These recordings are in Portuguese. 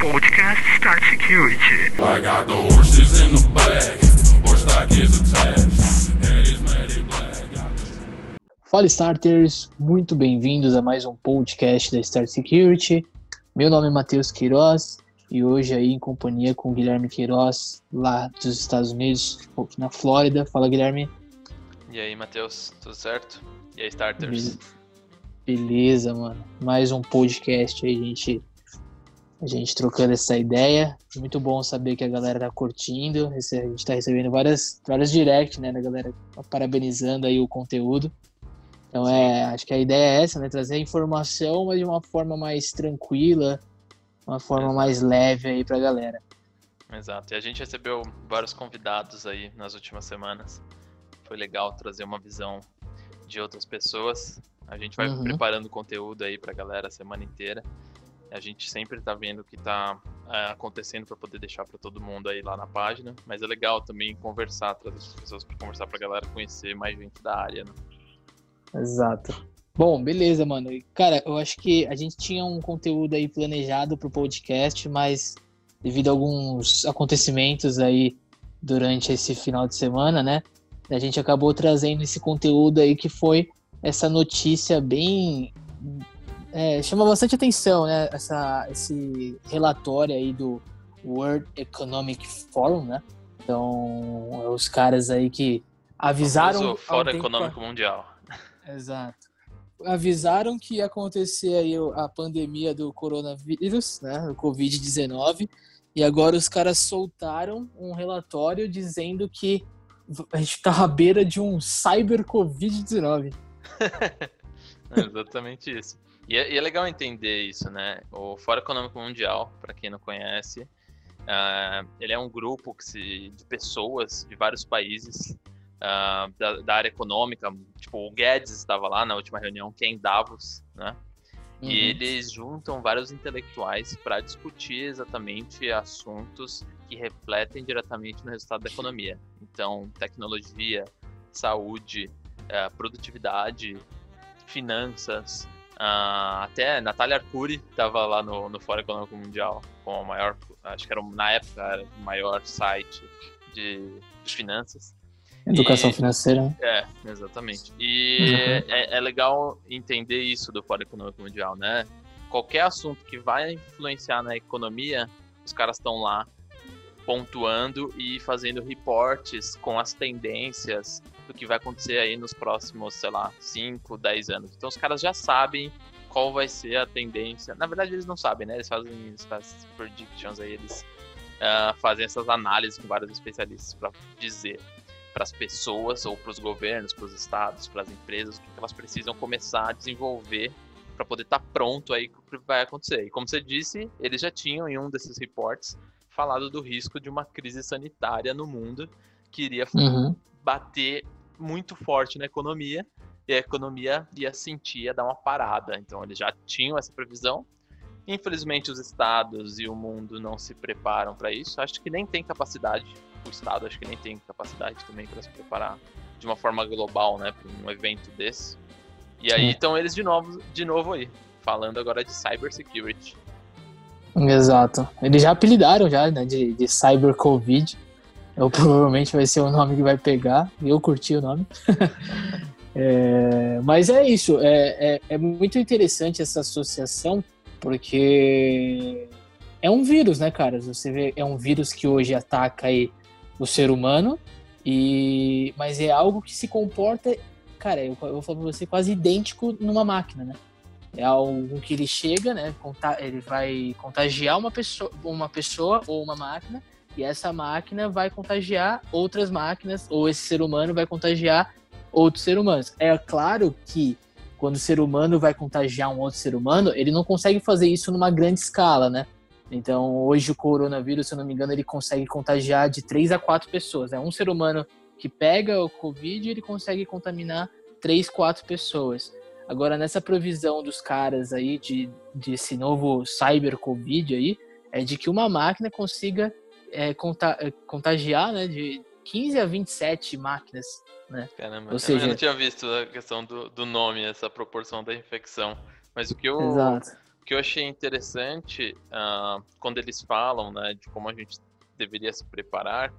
Podcast Start Security. I got the horses in the bag, horse stock is attached, and it's matted black. Fala Starters, muito bem-vindos a mais um podcast da Start Security. Meu nome é Matheus Queiroz e hoje aí em companhia com o Guilherme Queiroz, lá dos Estados Unidos, na Flórida. Fala Guilherme. E aí, Matheus, tudo certo? E aí, Starters? Beleza, mano. Mais um podcast aí, gente. A gente trocando essa ideia. Muito bom saber que a galera tá curtindo. A gente tá recebendo várias, várias direct, né, da galera parabenizando aí o conteúdo. Então é, acho que a ideia é essa, né? Trazer informação, mas de uma forma mais tranquila, uma forma Exato. mais leve aí pra galera. Exato. E a gente recebeu vários convidados aí nas últimas semanas. Foi legal trazer uma visão de outras pessoas. A gente vai Uhum. preparando conteúdo aí pra galera a semana inteira. A gente sempre tá vendo o que tá é, acontecendo para poder deixar para todo mundo aí lá na página. Mas é legal também conversar, trazer as pessoas para conversar pra galera conhecer mais gente da área, né? Exato. Bom, beleza, mano. Cara, eu acho que a gente tinha um conteúdo aí planejado pro podcast, mas devido a alguns acontecimentos aí durante esse final de semana, né? A gente acabou trazendo esse conteúdo aí que foi essa notícia bem. É, chama bastante atenção, né? Essa, esse relatório aí do World Economic Forum, né? Então, os caras aí que avisaram. Um Fórum Econômico Mundial. Exato. Avisaram que ia acontecer aí o- a pandemia do coronavírus, né, o Covid-19, e agora os caras soltaram um relatório dizendo que a gente tá à beira de um cyber Covid-19. É exatamente isso. E é, e é legal entender isso, né? O Fórum Econômico Mundial, para quem não conhece, ah, ele é um grupo que se, de pessoas de vários países ah, da, da área econômica. Tipo, o Guedes estava lá na última reunião, que é em Davos, né? Uhum. E eles juntam vários intelectuais para discutir exatamente assuntos que refletem diretamente no resultado da economia. Então, tecnologia, saúde, eh, produtividade, finanças. Ah, até Natália Arcuri estava lá no, no Fórum Econômico Mundial com o maior, acho que era na época era o maior site de, de finanças. Educação e- financeira, né? É, exatamente. E Uhum. é, é legal entender isso do Fórum Econômico Mundial, né? Qualquer assunto que vai influenciar na economia, os caras estão lá pontuando e fazendo reportes com as tendências do que vai acontecer aí nos próximos, sei lá, 5, 10 anos. Então os caras já sabem qual vai ser a tendência. Na verdade, eles não sabem, né? Eles fazem essas predictions aí, eles ah, fazem essas análises com vários especialistas para dizer para as pessoas ou para os governos, para os estados, para as empresas, o que elas precisam começar a desenvolver para poder estar pronto aí com o que vai acontecer. E como você disse, eles já tinham em um desses reports falado do risco de uma crise sanitária no mundo que iria Uhum. bater muito forte na economia e a economia ia sentir, ia dar uma parada. Então eles já tinham essa previsão. Infelizmente os estados e o mundo não se preparam para isso. Acho que nem tem capacidade. O estado acho que nem tem capacidade também para se preparar de uma forma global, né, para um evento desse. E aí Sim. estão eles de novo, de novo aí, falando agora de cybersecurity. Exato. Eles já apelidaram já, né, de, de Cyber Covid. Eu, provavelmente vai ser o nome que vai pegar. Eu curti o nome. É, mas é isso. É, é, é muito interessante essa associação, porque é um vírus, né, cara? Você vê, é um vírus que hoje ataca aí o ser humano, e mas é algo que se comporta, cara, eu, eu falar pra você, quase idêntico numa máquina, né? É algo que ele chega, né? Ele vai contagiar uma pessoa, uma pessoa ou uma máquina, e essa máquina vai contagiar outras máquinas, ou esse ser humano vai contagiar outros seres humanos. É claro que quando o ser humano vai contagiar um outro ser humano, ele não consegue fazer isso numa grande escala, né? Então, hoje o coronavírus, se eu não me engano, ele consegue contagiar de 3 a 4 pessoas. É um ser humano que pega o Covid, ele consegue contaminar 3, 4 pessoas. Agora, nessa previsão dos caras aí de, de esse novo cyber Covid aí, é de que uma máquina consiga é, conta- é, contagiar, né, de 15 a 27 máquinas, né? Caramba, Ou seja- eu não tinha visto a questão do, do nome, essa proporção da infecção. Mas o que eu, Exato. O que eu achei interessante ah, quando eles falam né, de como a gente deveria se preparar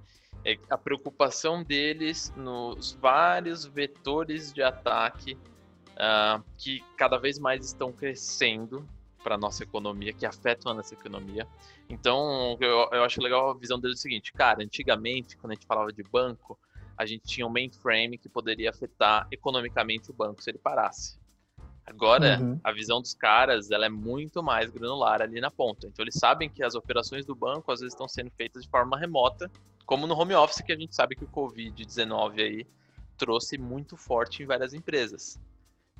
é a preocupação deles nos vários vetores de ataque ah, que cada vez mais estão crescendo para nossa economia, que afetam a nossa economia. Então, eu, eu acho legal a visão deles é o seguinte, cara, antigamente, quando a gente falava de banco, a gente tinha um mainframe que poderia afetar economicamente o banco se ele parasse. Agora, Uhum. a visão dos caras, ela é muito mais granular ali na ponta. Então, eles sabem que as operações do banco às vezes estão sendo feitas de forma remota, como no home office, que a gente sabe que o Covid-19 aí trouxe muito forte em várias empresas.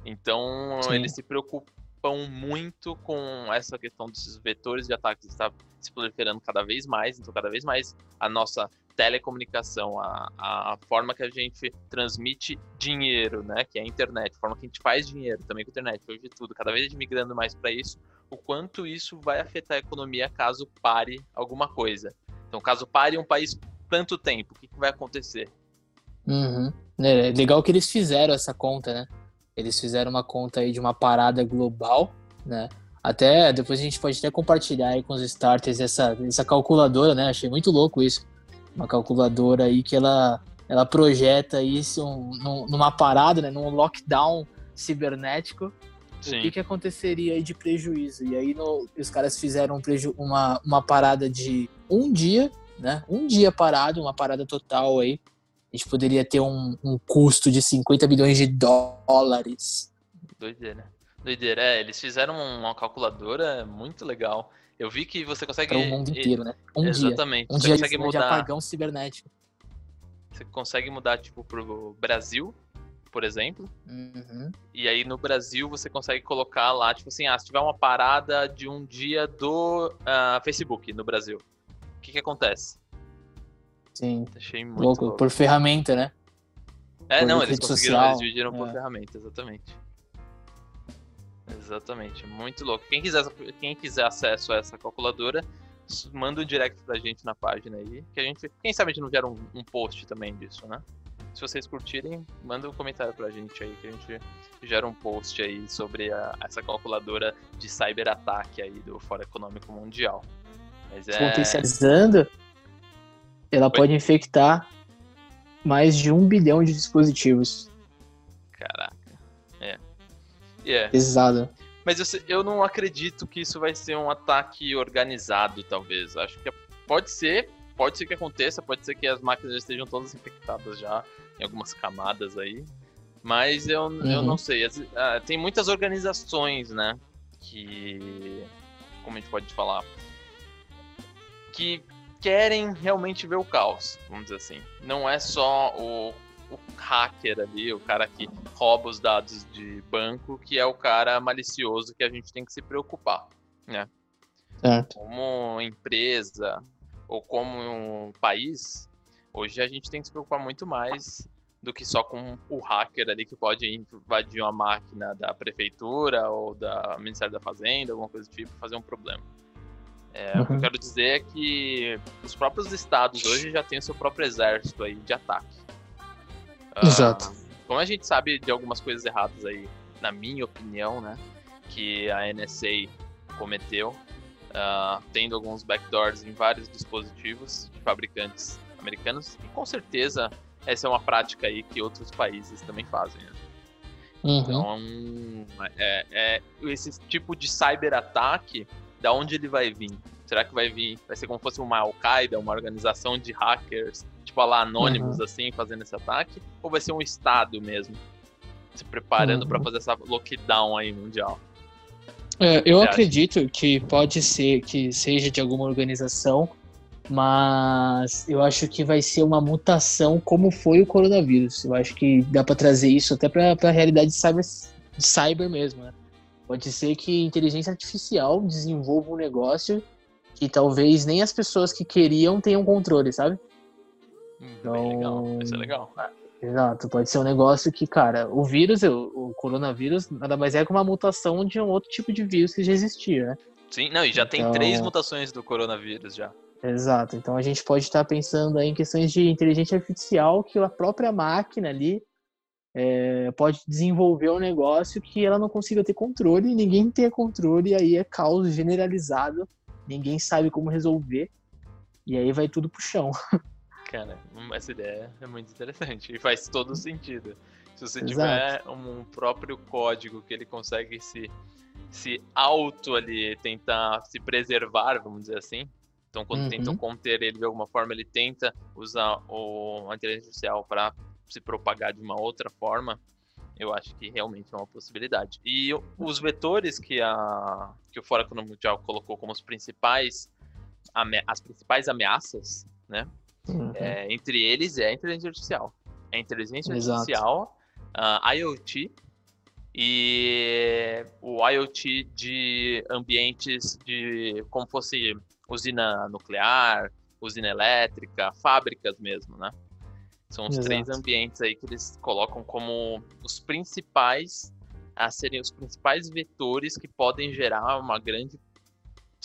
Então, Sim. eles se preocupam muito com essa questão desses vetores de ataques que está se proliferando cada vez mais. Então, cada vez mais a nossa telecomunicação, a, a forma que a gente transmite dinheiro, né, que é a internet, a forma que a gente faz dinheiro também com a internet, hoje tudo, cada vez migrando mais para isso, o quanto isso vai afetar a economia caso pare alguma coisa. Então, caso pare um país tanto tempo, o que, que vai acontecer? Uhum. É legal que eles fizeram essa conta, né? Eles fizeram uma conta aí de uma parada global, né? Até depois a gente pode até compartilhar aí com os starters essa, essa calculadora, né? Achei muito louco isso. Uma calculadora aí que ela, ela projeta isso num- numa parada, né? Num lockdown cibernético. O que, que aconteceria aí de prejuízo? E aí no- os caras fizeram um uma, uma parada de um dia, né? Um dia parado, uma parada total aí. A gente poderia ter um, um custo de 50 bilhões de dólares. Doideira. Doideira, é, eles fizeram uma calculadora muito legal. Eu vi que você consegue. Para o mundo inteiro, né? Um dia. Exatamente. Um você dia de, consegue de mudar. apagão cibernético. Você consegue mudar, tipo, pro Brasil, por exemplo. Uhum. E aí no Brasil você consegue colocar lá, tipo assim, ah, se tiver uma parada de um dia do ah, Facebook no Brasil, o que que acontece? Sim. Achei muito Louco. louco. Por ferramenta, né? É, por não, eles conseguiram, social, eles dividiram por é. ferramenta, exatamente. Exatamente, muito louco. Quem quiser, quem quiser acesso a essa calculadora, manda um direct pra gente na página aí, que a gente, quem sabe a gente não gera um, um post também disso, né? Se vocês curtirem, manda um comentário pra gente aí, que a gente gera um post aí sobre a- essa calculadora de cyberataque aí do Fórum Econômico Mundial. Mas é... Potencializando, ela pode infectar mais de um bilhão de dispositivos. Caraca. É. E é. Pesado. Mas eu, eu não acredito que isso vai ser um ataque organizado, talvez. Acho que pode ser, pode ser que aconteça, pode ser que as máquinas já estejam todas infectadas já, em algumas camadas aí. Mas eu, eu Uhum. não sei. Ah, tem muitas organizações, né? Que. Como a gente pode falar? Que querem realmente ver o caos, vamos dizer assim. Não é só o, o hacker ali, o cara que rouba os dados de banco, que é o cara malicioso que a gente tem que se preocupar. Certo. Como empresa ou como um país, hoje a gente tem que se preocupar muito mais do que só com o hacker ali que pode invadir uma máquina da prefeitura ou da Ministério da Fazenda, alguma coisa do tipo, fazer um problema. É, O que eu Uhum. quero dizer é que os próprios estados hoje já têm o seu próprio exército aí de ataque. Ah, Exato. como a gente sabe de algumas coisas erradas aí, na minha opinião, né, que a NSA cometeu, ah, tendo alguns backdoors em vários dispositivos de fabricantes americanos, e com certeza essa é uma prática aí que outros países também fazem. Né? Uhum. Então, é, é, esse tipo de cyberataque, da onde ele vai vir? Será que vai vir, vai ser como se fosse uma Al-Qaeda, uma organização de hackers, tipo lá anônimos assim, fazendo esse ataque? Ou vai ser um estado mesmo, se preparando Uhum. pra fazer essa lockdown aí mundial? É, eu Você acha? acredito que pode ser que seja de alguma organização, mas eu acho que vai ser uma mutação como foi o coronavírus. Eu acho que dá para trazer isso até para a realidade de cyber, de cyber mesmo. Né? Pode ser que inteligência artificial desenvolva um negócio que talvez nem as pessoas que queriam tenham controle, sabe? Hum, bem Então- legal, vai ser legal. Exato, pode ser um negócio que, cara, o vírus, o, coronavírus, nada mais é que uma mutação de um outro tipo de vírus que já existia, né? Sim, não, e já tem Então- três mutações do coronavírus já. Exato. Então a gente pode estar pensando aí em questões de inteligência artificial que a própria máquina ali é, pode desenvolver um negócio que ela não consiga ter controle, ninguém tem controle, e aí é caos generalizado, ninguém sabe como resolver, e aí vai tudo pro chão. Cara, essa ideia é muito interessante e faz todo sentido. Se você Exato. tiver um próprio código que ele consegue se, se auto ali, tentar se preservar, vamos dizer assim. Então, quando Uhum. tentam conter ele de alguma forma, ele tenta usar o, a inteligência artificial para se propagar de uma outra forma. Eu acho que realmente é uma possibilidade. E os vetores que, a, que o Fórum Econômico Mundial colocou como os principais, as principais ameaças, né? É, entre eles é a inteligência artificial. A inteligência Exato. artificial, a IoT e o IoT de ambientes de como fosse usina nuclear, usina elétrica, fábricas mesmo, né? São os três Exato. ambientes aí que eles colocam como os principais a serem os principais vetores que podem gerar uma grande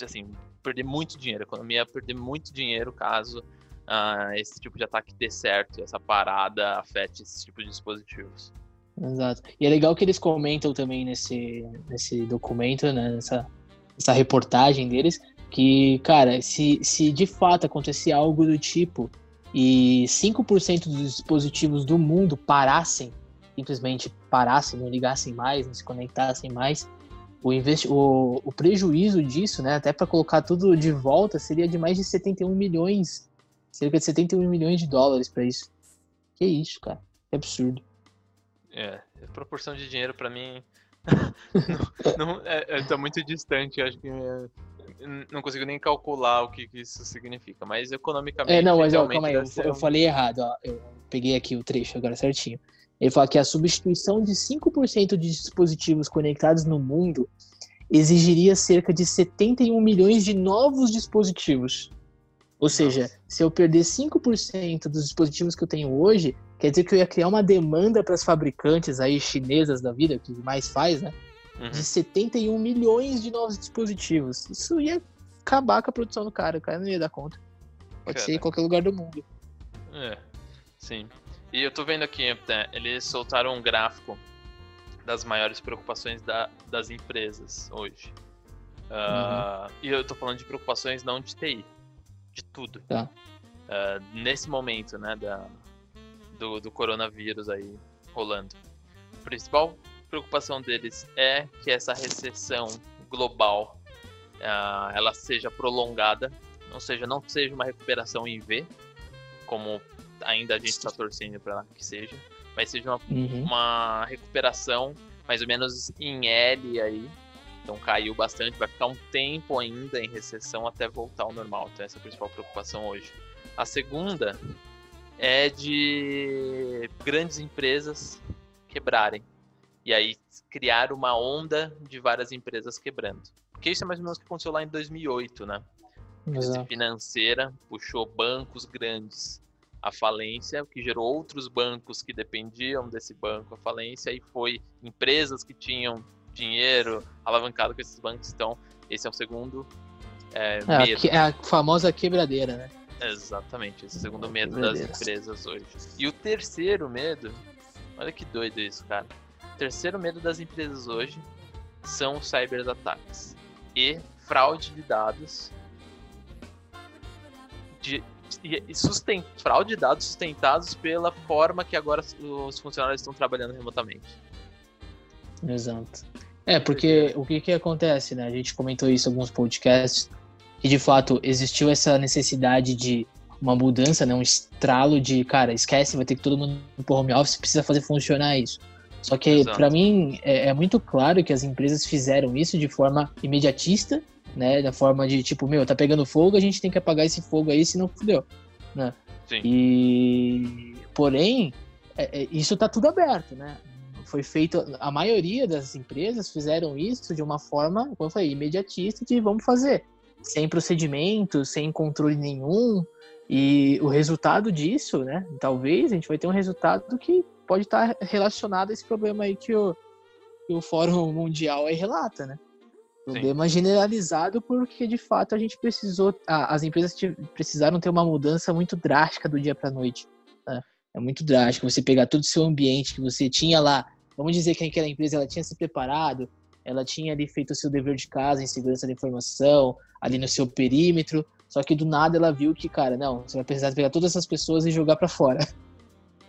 assim, perder muito dinheiro, a economia ia perder muito dinheiro caso ah, esse tipo de ataque dê certo, essa parada afete esse tipo de dispositivos. Exato. E é legal que eles comentam também nesse, nesse documento, né, nessa, nessa reportagem deles, que, cara, se, se de fato acontecer algo do tipo e 5% dos dispositivos do mundo parassem, simplesmente parassem, não ligassem mais, não se conectassem mais, o, o, o prejuízo disso, né, até para colocar tudo de volta, seria de mais de 71 milhões, cerca de 71 milhões de dólares para isso. Que isso, cara. Que absurdo. É, proporção de dinheiro pra mim não, não- é, é, tá muito distante, acho que é, não consigo nem calcular o que, que isso significa, mas economicamente É, não, mas ó, calma aí, eu, eu um- falei errado, ó. Eu peguei aqui o trecho agora certinho. Ele fala que a substituição de 5% de dispositivos conectados no mundo exigiria cerca de 71 milhões de novos dispositivos. Ou seja, Nossa. se eu perder 5% dos dispositivos que eu tenho hoje, quer dizer que eu ia criar uma demanda para as fabricantes aí chinesas da vida, que mais faz, né? Uhum. De 71 milhões de novos dispositivos. Isso ia acabar com a produção do cara, o cara não ia dar conta. Pode ser em qualquer lugar do mundo. É, sim. E eu tô vendo aqui, né, eles soltaram um gráfico das maiores preocupações da- das empresas hoje. Ah, E eu tô falando de preocupações não de TI, de tudo. Tá. Ah, nesse momento, né, da, do, do coronavírus aí rolando. Principal preocupação deles é que essa recessão global ah, ela seja prolongada, ou seja, não seja uma recuperação em V, como ainda a gente está torcendo para que seja, mas seja uma, Uhum. uma recuperação mais ou menos em L aí. Então caiu bastante, vai ficar um tempo ainda em recessão até voltar ao normal. Então essa é a principal preocupação hoje. A segunda é de grandes empresas quebrarem. E aí criar uma onda de várias empresas quebrando. Porque isso é mais ou menos o que aconteceu lá em 2008, né? crise Exato. financeira puxou bancos grandes à falência, o que gerou outros bancos que dependiam desse banco à falência, e foi empresas que tinham dinheiro alavancado com esses bancos. Então, esse é o segundo é, É, a medo. é a famosa quebradeira, né? Exatamente, esse é o segundo medo Quebradeira. das empresas hoje. E o terceiro medo, olha que doido isso, cara. Terceiro medo das empresas hoje são os cyberataques e fraude de dados de, susten, fraude de dados sustentados pela forma que agora os funcionários estão trabalhando remotamente. Exato. É, porque o que que acontece, né? A gente comentou isso em alguns podcasts, que de fato existiu essa necessidade de uma mudança, né? Um estralo de, cara, esquece, vai ter que todo mundo pro home office, precisa fazer funcionar isso. Só que, pra mim, é, é muito claro que as empresas fizeram isso de forma imediatista, né? Da forma de, tipo, meu, tá pegando fogo, a gente tem que apagar esse fogo aí, senão fudeu. Sim. E porém, é- é- isso tá tudo aberto, né? Foi feito, a maioria das empresas fizeram isso de uma forma, como eu falei, imediatista de vamos fazer, sem procedimento, sem controle nenhum. E o resultado disso, né? Talvez a gente vai ter um resultado que pode estar relacionado a esse problema aí que o, que o Fórum Mundial aí relata, né? Sim. Problema generalizado porque de fato a gente precisou, a- as empresas precisaram ter uma mudança muito drástica do dia para noite. É muito drástico você pegar todo o seu ambiente que você tinha lá. Vamos dizer que aquela empresa ela tinha se preparado, ela tinha ali feito o seu dever de casa em segurança da informação, ali no seu perímetro, só que do nada ela viu que, cara, não, você vai precisar pegar todas essas pessoas e jogar para fora.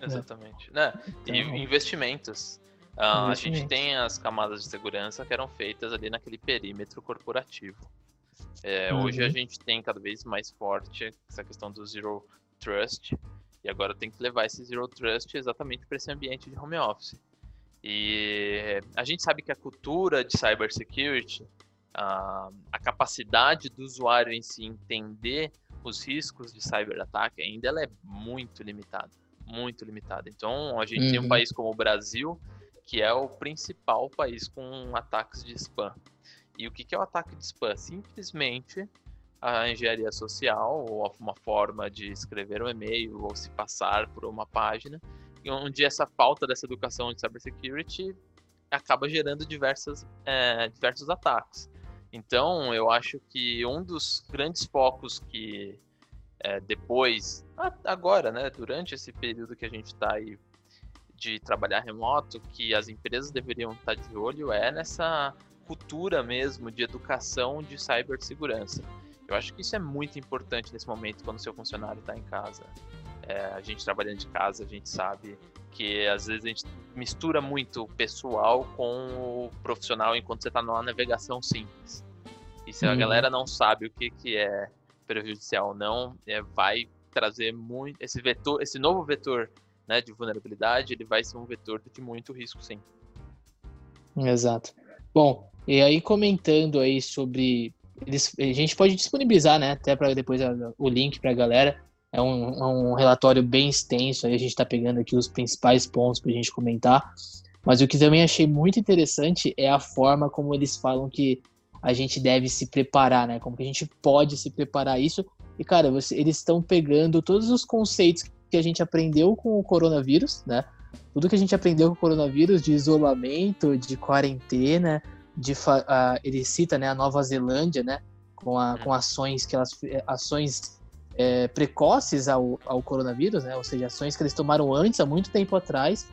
Exatamente. Né? E Então- investimentos. Ah, a gente tem as camadas de segurança que eram feitas ali naquele perímetro corporativo. É, Uhum. Hoje a gente tem cada vez mais forte essa questão do Zero Trust. E agora tem que levar esse Zero Trust exatamente para esse ambiente de home office. E a gente sabe que a cultura de cybersecurity, a, a capacidade do usuário em si entender os riscos de cyberataque ainda ela é muito limitada, muito limitada. Então a gente tem um Uhum. país como o Brasil que é o principal país com ataques de spam. E o que que é o ataque de spam? Simplesmente a engenharia social ou uma forma de escrever um e-mail ou se passar por uma página onde essa falta dessa educação de cybersecurity acaba gerando diversas, é, diversos ataques. Então, eu acho que um dos grandes focos que é, depois, agora, né, durante esse período que a gente está aí de trabalhar remoto, que as empresas deveriam estar de olho é nessa cultura mesmo de educação de cibersegurança. Eu acho que isso é muito importante nesse momento quando o seu funcionário está em casa. É, a gente trabalhando de casa, a gente sabe que às vezes a gente mistura muito o pessoal com o profissional enquanto você está numa navegação simples. E se a Uhum. galera não sabe o que, que é prejudicial ou não, é, vai trazer muito esse vetor, esse novo vetor né, de vulnerabilidade, ele vai ser um vetor de muito risco, sim. Exato. Bom, e aí comentando aí sobre. Eles, a gente pode disponibilizar, né? Até para depois a- o link para a galera. É um, é um relatório bem extenso, aí a gente está pegando aqui os principais pontos para a gente comentar. Mas o que também achei muito interessante é a forma como eles falam que a gente deve se preparar, né? Como que a gente pode se preparar isso. E, cara, você- eles estão pegando todos os conceitos que a gente aprendeu com o coronavírus, né? Tudo que a gente aprendeu com o coronavírus, de isolamento, de quarentena, de ah, ele cita né, a Nova Zelândia, né? Com, a, com ações que elas ações é, precoces ao, ao coronavírus, né? Ou seja, ações que eles tomaram antes, há muito tempo atrás,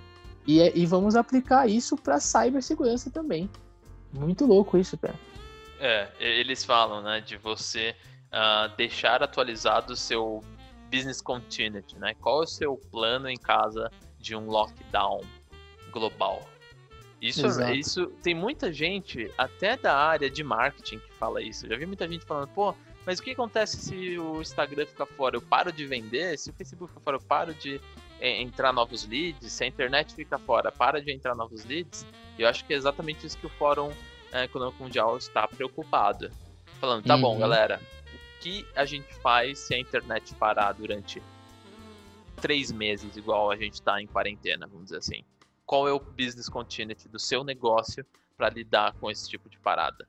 e, é- e vamos aplicar isso para cibersegurança também. Muito louco isso, cara. É, eles falam, né, de você ah, deixar atualizado o seu business continuity, né? Qual é o seu plano em casa de um lockdown global? Isso, Exato. isso tem muita gente, até da área de marketing, que fala isso. Eu já vi muita gente falando, pô, mas o que acontece se o Instagram ficar fora? Eu paro de vender? Se o Facebook ficar fora, eu paro de é, entrar novos leads? Se a internet fica fora, para de entrar novos leads? Eu acho que é exatamente isso que o Fórum é, Econômico Mundial está preocupado. Falando, tá bom, Uhum. galera, o que a gente faz se a internet parar durante três meses, igual a gente está em quarentena, vamos dizer assim? Qual é o business continuity do seu negócio para lidar com esse tipo de parada?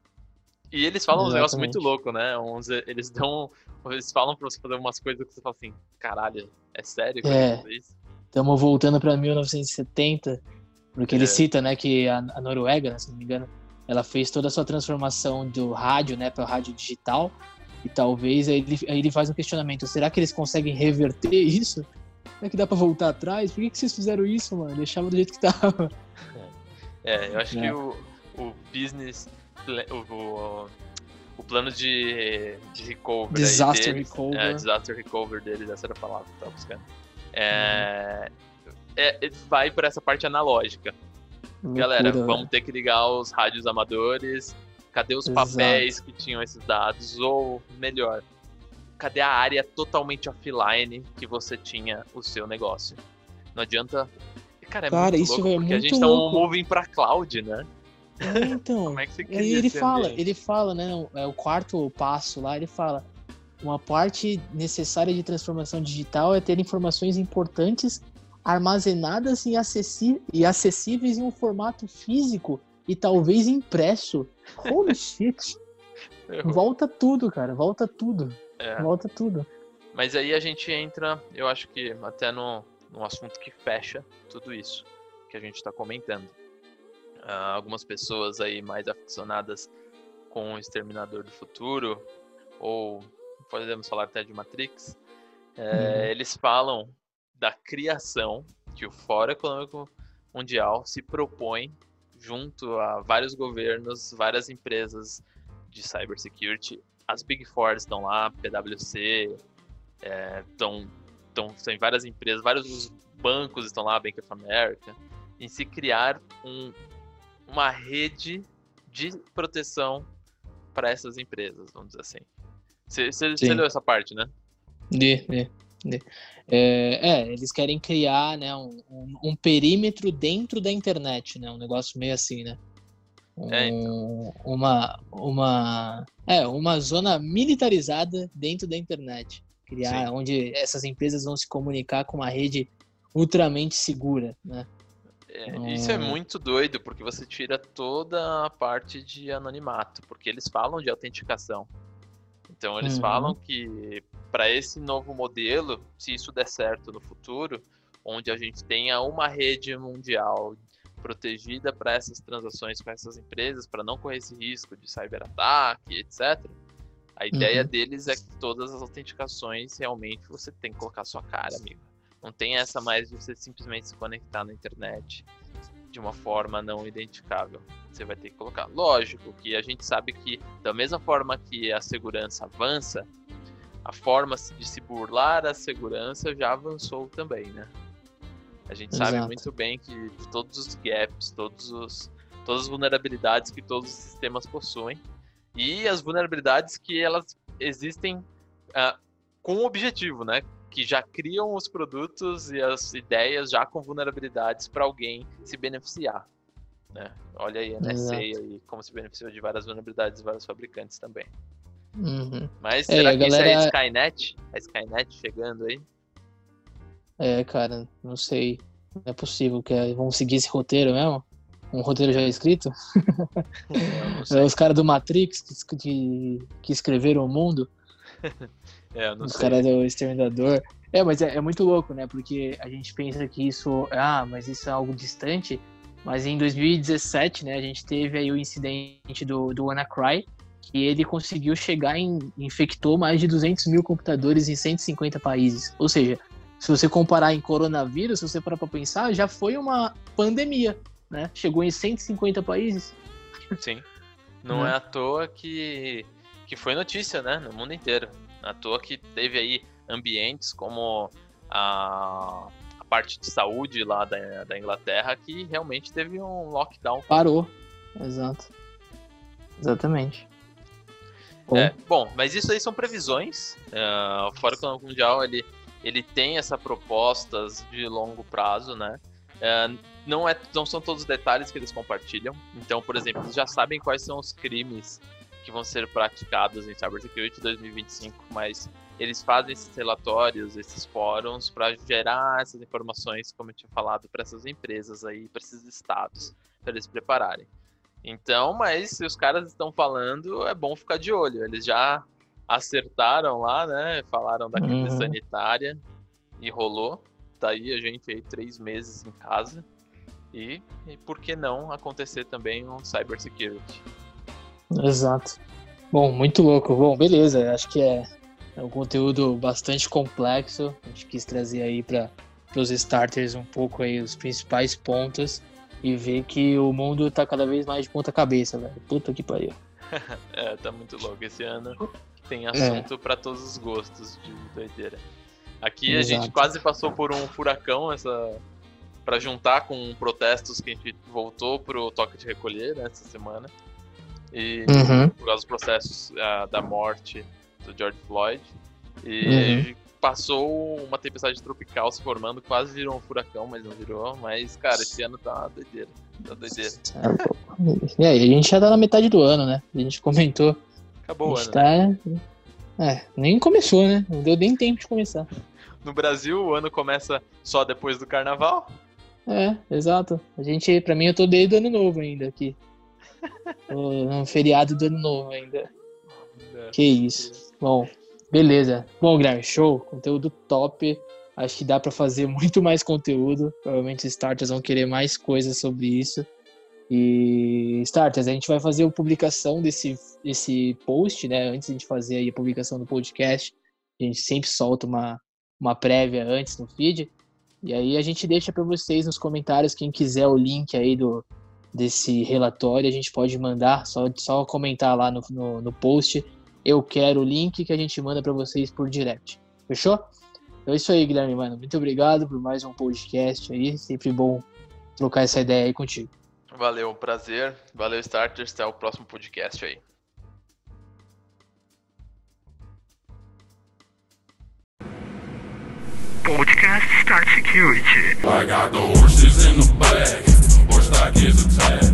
E eles falam uns negócios muito Exatamente. loucos, né? Uns, eles dão. Eles falam pra você fazer umas coisas que você fala assim, caralho, é sério que É. isso? Estamos voltando para 1970, porque ele É. cita, né, que a, a Noruega, né, se não me engano, ela fez toda a sua transformação do rádio, né, para o rádio digital. E talvez aí ele, aí ele faz um questionamento: será que eles conseguem reverter isso? Será que dá para voltar atrás? Por que, que vocês fizeram isso, mano? Deixava do jeito que tava. É, eu acho É. que o, o business, o, o, o plano de, de recovery Disaster deles, recover. É, disaster recovery deles, essa era a palavra que eu tava buscando. É, é, é, vai por essa parte analógica. Galera, né? vamos ter que ligar os rádios amadores. Cadê os Exato. papéis que tinham esses dados? Ou, melhor, cadê a área totalmente offline que você tinha o seu negócio? Não adianta. Cara, é Cara, muito isso louco, é porque a muito gente tá um louco. moving pra cloud, né? É, então. Como é que você E aí ele fala, ambiente? ele fala, né? É o quarto passo lá, ele fala. Uma parte necessária de transformação digital é ter informações importantes armazenadas e, e acessíveis em um formato físico e talvez impresso. Holy shit! Volta tudo, cara. Volta tudo. É. Volta tudo. Mas aí a gente entra, eu acho que até no, num assunto que fecha tudo isso que a gente está comentando. Ah, algumas pessoas aí mais aficionadas com o Exterminador do Futuro, ou podemos falar até de Matrix, é, Uhum. eles falam da criação que o Fórum Econômico Mundial se propõe junto a vários governos, várias empresas de cybersecurity. As Big Four estão lá, PwC, é, estão, estão, tem várias empresas, vários bancos estão lá, Bank of America, em se criar um, uma rede de proteção para essas empresas, vamos dizer assim. Você, você, você leu essa parte, né? De, de, de. É, é, eles querem criar né, um, um, um, perímetro dentro da internet, né? Um negócio meio assim, né? Um, é, então. Uma, uma, é, uma zona militarizada dentro da internet. Criar, Sim. onde essas empresas vão se comunicar com uma rede ultramente segura, né? É, isso é muito doido, porque você tira toda a parte de anonimato, porque eles falam de autenticação. Então eles uhum. falam que para esse novo modelo, se isso der certo no futuro, onde a gente tenha uma rede mundial protegida para essas transações com essas empresas, para não correr esse risco de cyberataque, etc. A ideia uhum. deles é que todas as autenticações realmente você tem que colocar sua cara, amigo. Não tem essa mais de você simplesmente se conectar na internet de uma forma não identificável. Você vai ter que colocar. Lógico que a gente sabe que, da mesma forma que a segurança avança, a forma de se burlar a segurança já avançou também, né? A gente Exato. sabe muito bem que todos os gaps, todos os, todas as vulnerabilidades que todos os sistemas possuem e as vulnerabilidades que elas existem uh, com objetivo, né? Que já criam os produtos e as ideias já com vulnerabilidades para alguém se beneficiar. Né? Olha aí a NSA aí, como se beneficiou de várias vulnerabilidades de vários fabricantes também. Uhum. Mas será que galera... isso é Skynet? A Skynet chegando aí? É, cara, não sei. Não é possível que é, vão seguir esse roteiro mesmo? Um roteiro já escrito? É, os caras do Matrix que, que, que escreveram o mundo. É, Os caras do Exterminador. É, mas é, é, muito louco, né? Porque a gente pensa que isso. Ah, mas isso é algo distante. Mas em 2017, né, a gente teve aí o incidente do, do WannaCry, que ele conseguiu chegar em. infectou mais de 200 mil computadores em 150 países. Ou seja, se você comparar em coronavírus, se você parar pra pensar, já foi uma pandemia, né? Chegou em 150 países. Sim. Não é, é à toa que, que foi notícia, né? No mundo inteiro. À toa que teve aí ambientes como a, a parte de saúde lá da, da Inglaterra que realmente teve um lockdown. Parou, exato. Exatamente. Bom, é, bom mas isso aí são previsões. Uh, o Fórum Econômico Mundial ele, ele tem essa propostas de longo prazo, né? Uh, não, é, não são todos os detalhes que eles compartilham. Então, por exemplo, eles já sabem quais são os crimes que vão ser praticados em Cybersecurity 2025, mas eles fazem esses relatórios, esses fóruns, para gerar essas informações, como eu tinha falado, para essas empresas aí, para esses estados, para eles se prepararem. Então, mas se os caras estão falando, é bom ficar de olho. Eles já acertaram lá, né? Falaram da crise uhum. sanitária e rolou. Tá aí a gente aí três meses em casa. E, e por que não acontecer também um cybersecurity? Exato. Bom, muito louco. Bom, beleza. Acho que é, é um conteúdo bastante complexo. A gente quis trazer aí para os starters um pouco aí os principais pontos e ver que o mundo tá cada vez mais de ponta cabeça, velho. Puta que pariu. é, tá muito louco esse ano. Tem assunto é. para todos os gostos de doideira. Aqui Exato. a gente quase passou por um furacão essa para juntar com protestos que a gente voltou pro toque de recolher né, essa semana e uhum. por causa dos processos uh, da morte do George Floyd. E uhum. passou uma tempestade tropical se formando, quase virou um furacão, mas não virou. Mas, cara, esse ano tá doideira. Tá doideira. E aí, a gente já tá na metade do ano, né? A gente comentou. Acabou o ano. Tá... Né? É, nem começou, né? Não deu nem tempo de começar. No Brasil, o ano começa só depois do carnaval? É, exato. A gente, pra mim, eu tô desde o ano novo ainda aqui um feriado do ano novo ainda. É. Que isso. Bom, beleza. Bom, Guilherme, show. Conteúdo top. Acho que dá para fazer muito mais conteúdo. Provavelmente os starters vão querer mais coisas sobre isso. E starters, a gente vai fazer a publicação desse, desse post, né? Antes de a gente fazer a publicação do podcast, a gente sempre solta uma, uma prévia antes no feed. E aí a gente deixa para vocês nos comentários, quem quiser o link aí do, desse relatório, a gente pode mandar, só, só comentar lá no, no, no post. Eu quero o link que a gente manda para vocês por direct. Fechou? Então é isso aí, Guilherme, mano. Muito obrigado por mais um podcast aí. Sempre bom trocar essa ideia aí contigo. Valeu, prazer. Valeu, Starters. Até o próximo podcast aí. Podcast Start Security. I got the horses in the back, horse stock is attached.